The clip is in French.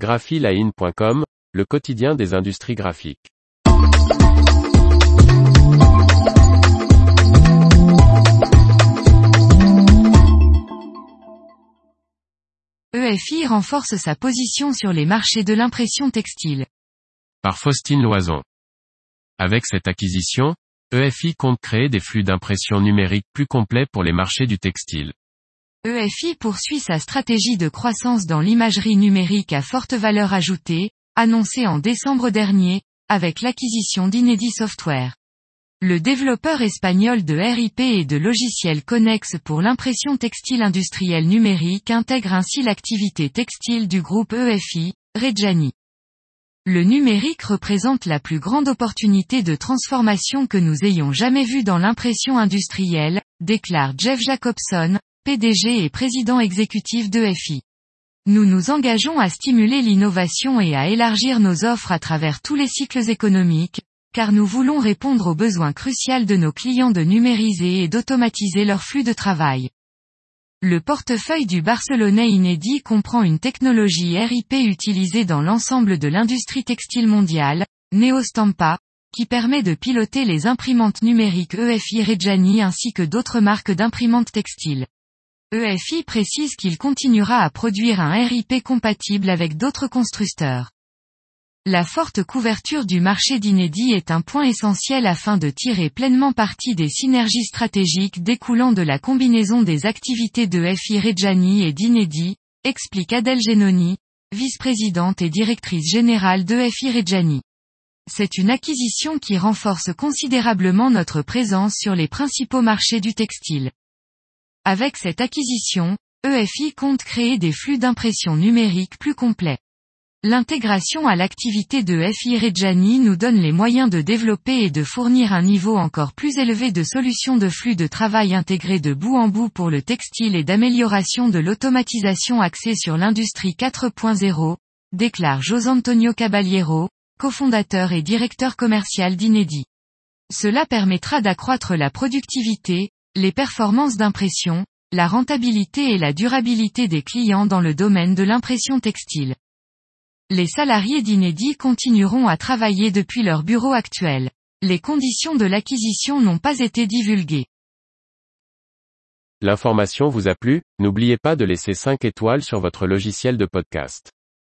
graphiline.com, le quotidien des industries graphiques. EFI renforce sa position sur les marchés de l'impression textile. Par Faustine Loison. Avec cette acquisition, EFI compte créer des flux d'impression numérique plus complets pour les marchés du textile. EFI poursuit sa stratégie de croissance dans l'imagerie numérique à forte valeur ajoutée, annoncée en décembre dernier, avec l'acquisition d'Inedi Software. Le développeur espagnol de RIP et de logiciels connexes pour l'impression textile industrielle numérique intègre ainsi l'activité textile du groupe EFI, Reggiani. Le numérique représente la plus grande opportunité de transformation que nous ayons jamais vue dans l'impression industrielle, déclare Jeff Jacobson, PDG et président exécutif d'EFI. Nous nous engageons à stimuler l'innovation et à élargir nos offres à travers tous les cycles économiques, car nous voulons répondre aux besoins cruciaux de nos clients de numériser et d'automatiser leur flux de travail. Le portefeuille du Barcelonais inédit comprend une technologie RIP utilisée dans l'ensemble de l'industrie textile mondiale, Neostampa, qui permet de piloter les imprimantes numériques EFI Reggiani ainsi que d'autres marques d'imprimantes textiles. EFI précise qu'il continuera à produire un RIP compatible avec d'autres constructeurs. La forte couverture du marché d'inédit est un point essentiel afin de tirer pleinement parti des synergies stratégiques découlant de la combinaison des activités de FI Reggiani et d'inédit, explique Adèle Genoni, vice-présidente et directrice générale de FI Reggiani. C'est une acquisition qui renforce considérablement notre présence sur les principaux marchés du textile. Avec cette acquisition, EFI compte créer des flux d'impression numérique plus complets. L'intégration à l'activité de FI Reggiani nous donne les moyens de développer et de fournir un niveau encore plus élevé de solutions de flux de travail intégrés de bout en bout pour le textile et d'amélioration de l'automatisation axée sur l'industrie 4.0, déclare Josantonio Caballero, cofondateur et directeur commercial d'Inedi. Cela permettra d'accroître la productivité, les performances d'impression, la rentabilité et la durabilité des clients dans le domaine de l'impression textile les salariés d'Inedi continueront à travailler depuis leur bureau actuel. Les conditions de l'acquisition n'ont pas été divulguées. L'information vous a plu, n'oubliez pas de laisser 5 étoiles sur votre logiciel de podcast.